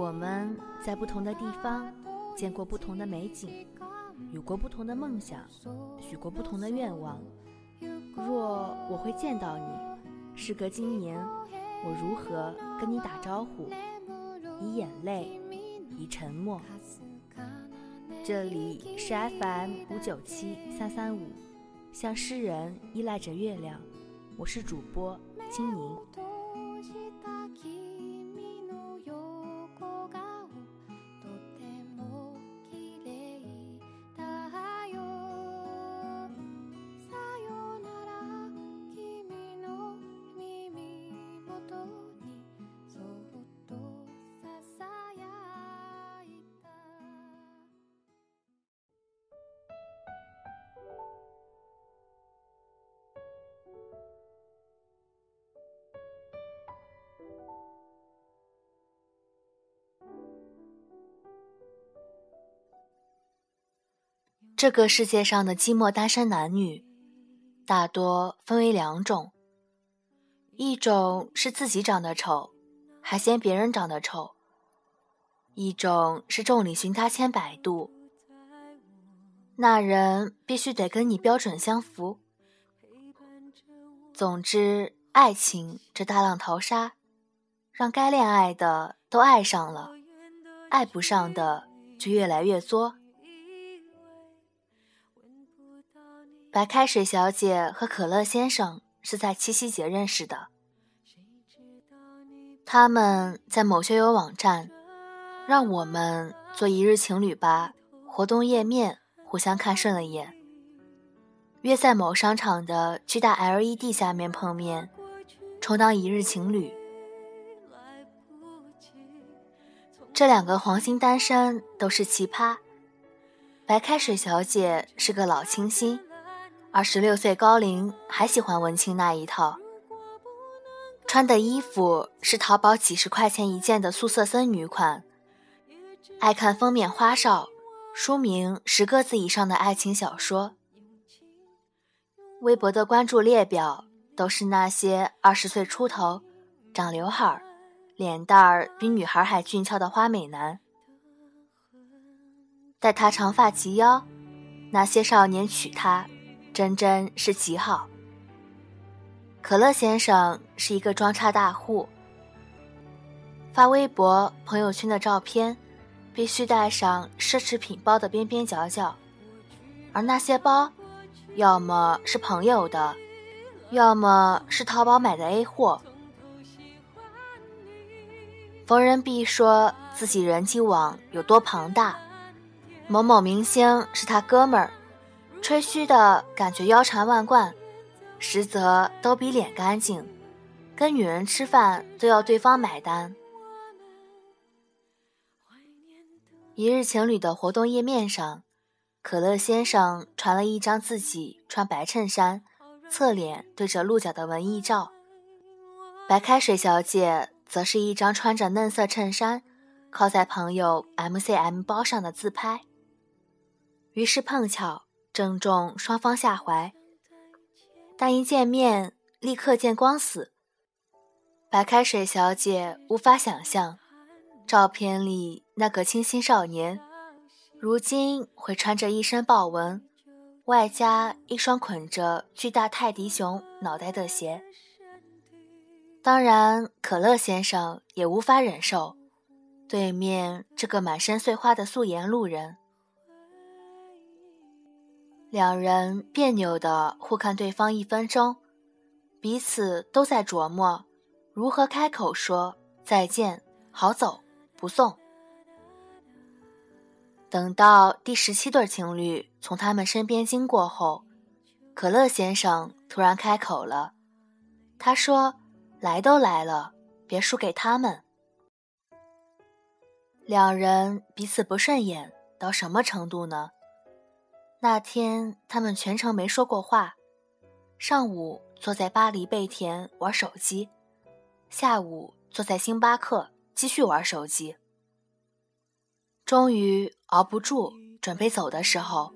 我们在不同的地方见过不同的美景，有过不同的梦想，许过不同的愿望。若我会见到你，时隔今年，我如何跟你打招呼？以眼泪，以沉默。这里是 FM 五九七三三五，向诗人依赖着月亮。我是主播青柠。这个世界上的寂寞单身男女，大多分为两种：一种是自己长得丑，还嫌别人长得丑；一种是众里寻他千百度，那人必须得跟你标准相符。总之，爱情这大浪淘沙，让该恋爱的都爱上了，爱不上的就越来越作。白开水小姐和可乐先生是在七夕节认识的。他们在某交友网站，让我们做一日情侣吧。活动页面互相看顺了眼，约在某商场的巨大 LED 下面碰面，充当一日情侣。这两个黄金单身都是奇葩。白开水小姐是个老清新。二十六岁高龄还喜欢文青那一套，穿的衣服是淘宝几十块钱一件的素色森女款，爱看封面花哨、书名十个字以上的爱情小说。微博的关注列表都是那些二十岁出头、长刘海、脸蛋儿比女孩还俊俏的花美男。待他长发及腰，那些少年娶她。真真是极好。可乐先生是一个装叉大户，发微博、朋友圈的照片必须带上奢侈品包的边边角角，而那些包，要么是朋友的，要么是淘宝买的 A 货。逢人必说自己人际网有多庞大，某某明星是他哥们儿。吹嘘的感觉腰缠万贯，实则都比脸干净。跟女人吃饭都要对方买单。一日情侣的活动页面上，可乐先生传了一张自己穿白衬衫、侧脸对着鹿角的文艺照，白开水小姐则是一张穿着嫩色衬衫、靠在朋友 MCM 包上的自拍。于是碰巧。正中双方下怀，但一见面立刻见光死。白开水小姐无法想象，照片里那个清新少年，如今会穿着一身豹纹，外加一双捆着巨大泰迪熊脑袋的鞋。当然，可乐先生也无法忍受对面这个满身碎花的素颜路人。两人别扭的互看对方一分钟，彼此都在琢磨如何开口说再见、好走、不送。等到第十七对情侣从他们身边经过后，可乐先生突然开口了，他说：“来都来了，别输给他们。”两人彼此不顺眼到什么程度呢？那天他们全程没说过话，上午坐在巴黎贝田玩手机，下午坐在星巴克继续玩手机。终于熬不住，准备走的时候，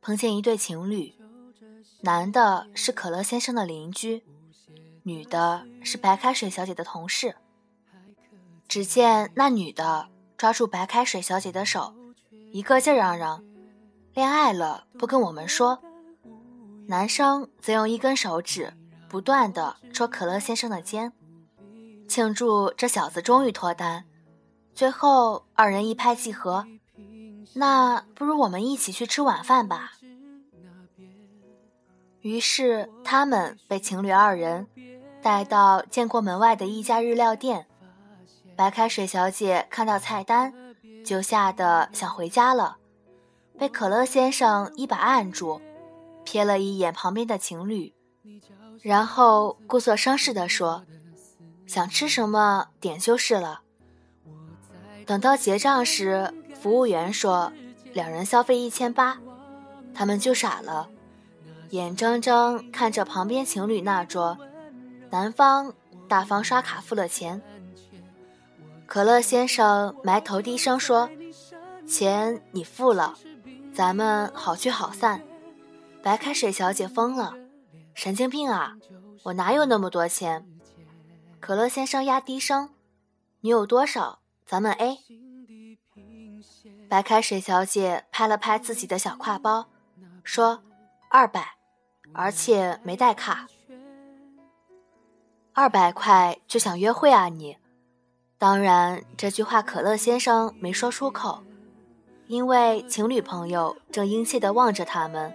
碰见一对情侣，男的是可乐先生的邻居，女的是白开水小姐的同事。只见那女的抓住白开水小姐的手，一个劲嚷嚷：“恋爱了不跟我们说。”男生则用一根手指不断的戳可乐先生的肩，庆祝这小子终于脱单。最后二人一拍即合：“那不如我们一起去吃晚饭吧。”于是他们被情侣二人带到建国门外的一家日料店。白开水小姐看到菜单，就吓得想回家了，被可乐先生一把按住，瞥了一眼旁边的情侣，然后故作绅士地说：“想吃什么点就是了。”等到结账时，服务员说两人消费一千八，他们就傻了，眼睁睁看着旁边情侣那桌，男方大方刷卡付了钱。可乐先生埋头低声说：“钱你付了，咱们好聚好散。”白开水小姐疯了：“神经病啊！我哪有那么多钱？”可乐先生压低声：“你有多少？咱们 A。”白开水小姐拍了拍自己的小挎包，说：“二百，而且没带卡。二百块就想约会啊你？”当然，这句话可乐先生没说出口，因为情侣朋友正殷切地望着他们。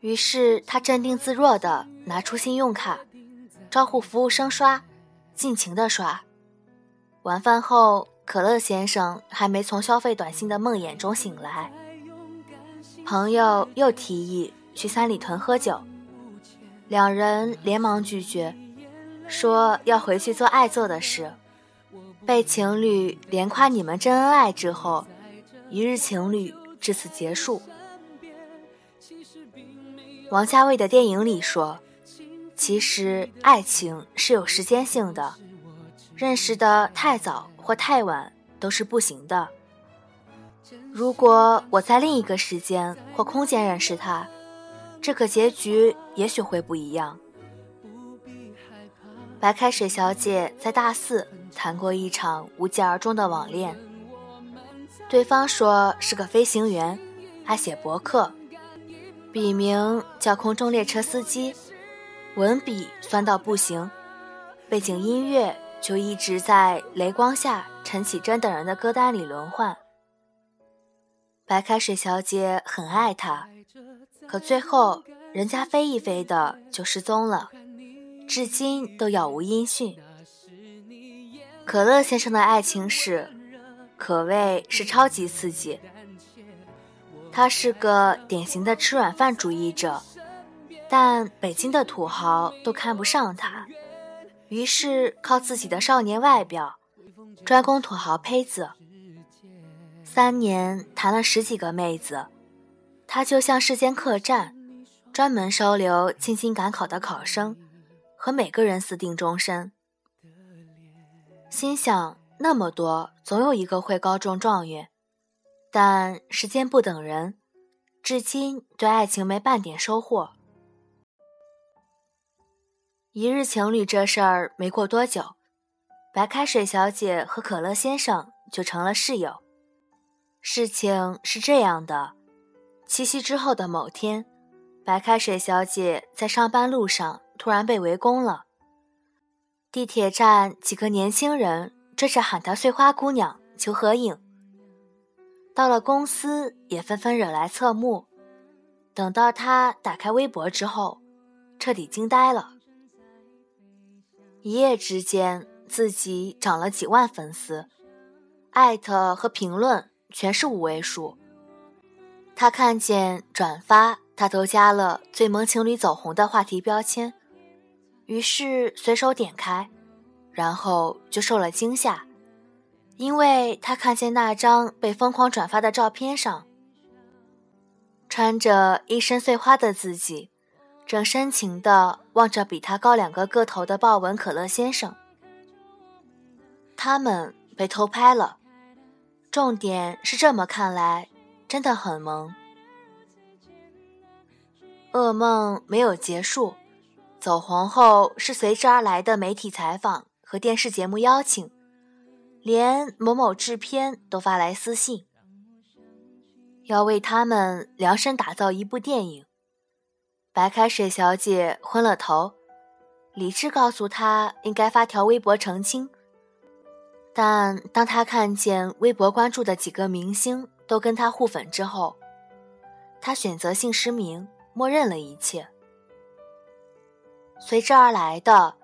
于是他镇定自若地拿出信用卡，招呼服务生刷，尽情地刷。晚饭后，可乐先生还没从消费短信的梦魇中醒来，朋友又提议去三里屯喝酒，两人连忙拒绝，说要回去做爱做的事。被情侣连夸你们真恩爱之后，一日情侣至此结束。王家卫的电影里说：“其实爱情是有时间性的，认识的太早或太晚都是不行的。如果我在另一个时间或空间认识他，这个结局也许会不一样。”白开水小姐在大四。谈过一场无疾而终的网恋，对方说是个飞行员，爱写博客，笔名叫空中列车司机，文笔酸到不行，背景音乐就一直在雷光下陈绮贞等人的歌单里轮换。白开水小姐很爱他，可最后人家飞一飞的就失踪了，至今都杳无音讯。可乐先生的爱情史可谓是超级刺激。他是个典型的吃软饭主义者，但北京的土豪都看不上他，于是靠自己的少年外表专攻土豪胚子。三年谈了十几个妹子，他就像是间客栈，专门收留进京赶考的考生，和每个人私定终身。心想那么多，总有一个会高中状元，但时间不等人，至今对爱情没半点收获。一日情侣这事儿没过多久，白开水小姐和可乐先生就成了室友。事情是这样的：七夕之后的某天，白开水小姐在上班路上突然被围攻了。地铁站，几个年轻人追着喊她“碎花姑娘”求合影。到了公司，也纷纷惹来侧目。等到她打开微博之后，彻底惊呆了。一夜之间，自己涨了几万粉丝，艾特和评论全是五位数。他看见转发，他都加了“最萌情侣走红”的话题标签。于是随手点开，然后就受了惊吓，因为他看见那张被疯狂转发的照片上，穿着一身碎花的自己，正深情地望着比他高两个个头的豹纹可乐先生。他们被偷拍了，重点是这么看来真的很萌。噩梦没有结束。走红后是随之而来的媒体采访和电视节目邀请，连某某制片都发来私信，要为他们量身打造一部电影。白开水小姐昏了头，理智告诉她应该发条微博澄清。但当她看见微博关注的几个明星都跟她互粉之后，她选择性失明，默认了一切。随之而来的，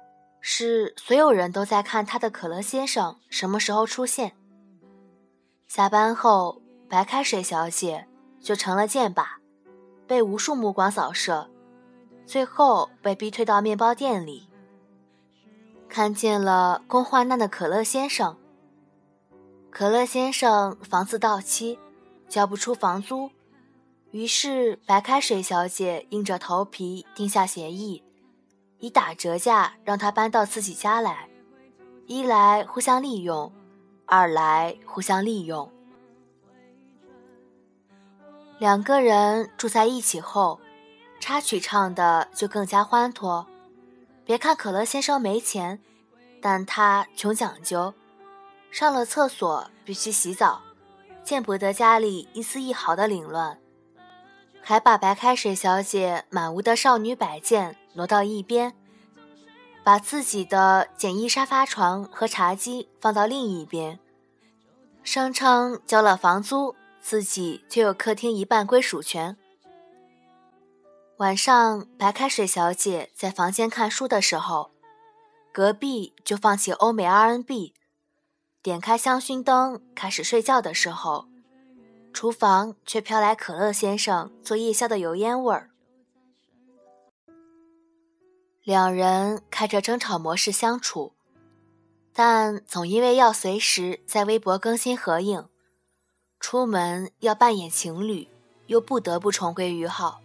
是所有人都在看他的可乐先生什么时候出现。下班后，白开水小姐就成了箭靶，被无数目光扫射。最后被逼退到面包店里，看见了共患难的可乐先生。可乐先生房子到期，交不出房租，于是白开水小姐硬着头皮定下协议，以打折价让他搬到自己家来。一来互相利用，二来互相利用。两个人住在一起后。插曲唱的就更加欢脱。别看可乐先生没钱，但他穷讲究，上了厕所必须洗澡，见不得家里一丝一毫的凌乱，还把白开水小姐满屋的少女摆件挪到一边，把自己的简易沙发床和茶几放到另一边，声称交了房租，自己就有客厅一半归属权。晚上，白开水小姐在房间看书的时候，隔壁就放起欧美 R&B，点开香薰灯开始睡觉的时候，厨房却飘来可乐先生做夜宵的油烟味儿。两人开着争吵模式相处，但总因为要随时在微博更新合影，出门要扮演情侣，又不得不重归于好。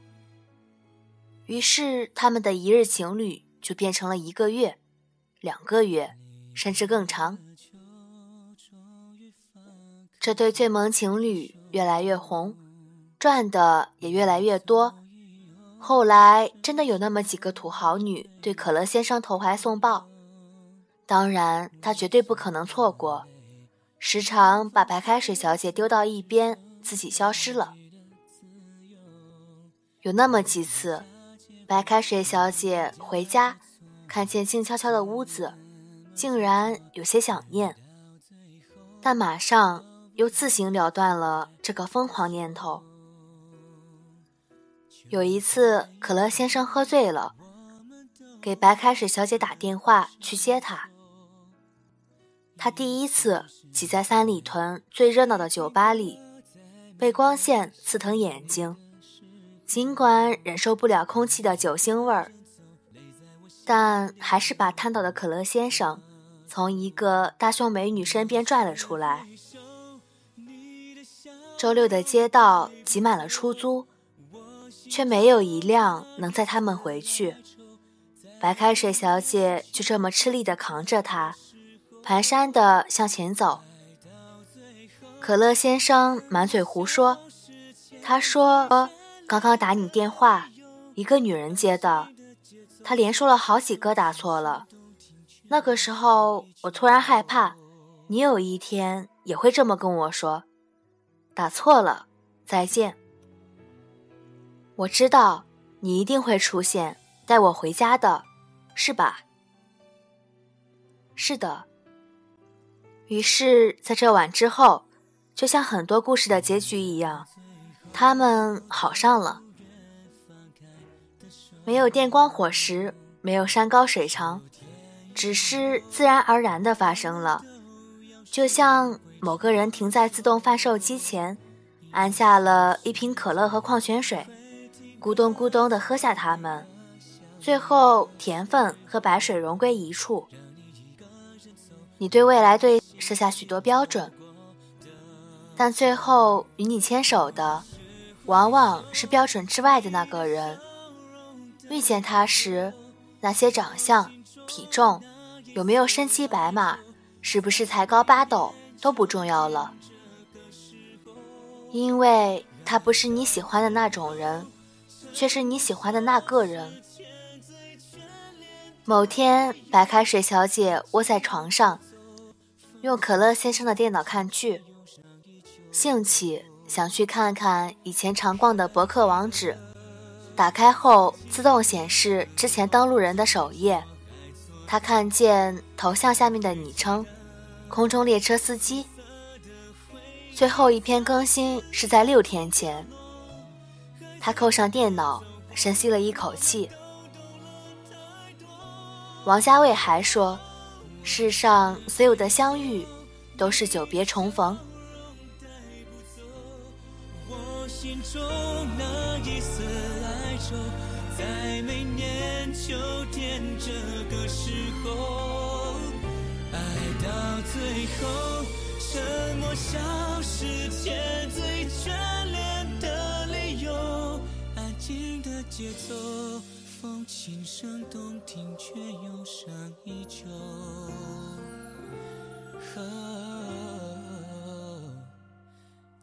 于是，他们的一日情侣就变成了一个月、两个月，甚至更长。这对最萌情侣越来越红，赚的也越来越多。后来，真的有那么几个土豪女对可乐先生投怀送抱，当然，他绝对不可能错过，时常把白开水小姐丢到一边，自己消失了。有那么几次。白开水小姐回家，看见静悄悄的屋子，竟然有些想念，但马上又自行了断了这个疯狂念头。有一次，可乐先生喝醉了，给白开水小姐打电话去接他。他第一次挤在三里屯最热闹的酒吧里，被光线刺疼眼睛。尽管忍受不了空气的酒腥味儿，但还是把瘫倒的可乐先生从一个大胸美女身边拽了出来。周六的街道挤满了出租，却没有一辆能载他们回去。白开水小姐就这么吃力地扛着他，蹒跚地向前走。可乐先生满嘴胡说，他说。刚刚打你电话，一个女人接的，他连说了好几个打错了。那个时候，我突然害怕，你有一天也会这么跟我说，打错了，再见。我知道你一定会出现，带我回家的，是吧？是的。于是，在这晚之后，就像很多故事的结局一样。他们好上了，没有电光火石，没有山高水长，只是自然而然的发生了，就像某个人停在自动贩售机前，按下了一瓶可乐和矿泉水，咕咚咕咚的喝下它们，最后甜分和白水融归一处。你对未来对设下许多标准，但最后与你牵手的。往往是标准之外的那个人。遇见他时，那些长相、体重、有没有身骑白马、是不是才高八斗都不重要了，因为他不是你喜欢的那种人，却是你喜欢的那个人。某天，白开水小姐窝在床上，用可乐先生的电脑看剧，兴起想去看看以前常逛的博客网址。打开后自动显示之前登录人的首页，他看见头像下面的昵称“空中列车司机”。最后一篇更新是在六天前。他扣上电脑，深吸了一口气。王家卫还说：“世上所有的相遇，都是久别重逢。”在每年秋天这个时候，爱到最后，沉默消失且最眷恋。心的节奏，风轻声动听，却忧伤依旧。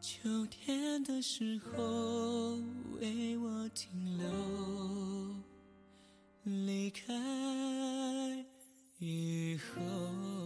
秋天的时候，为我停留。离开以后。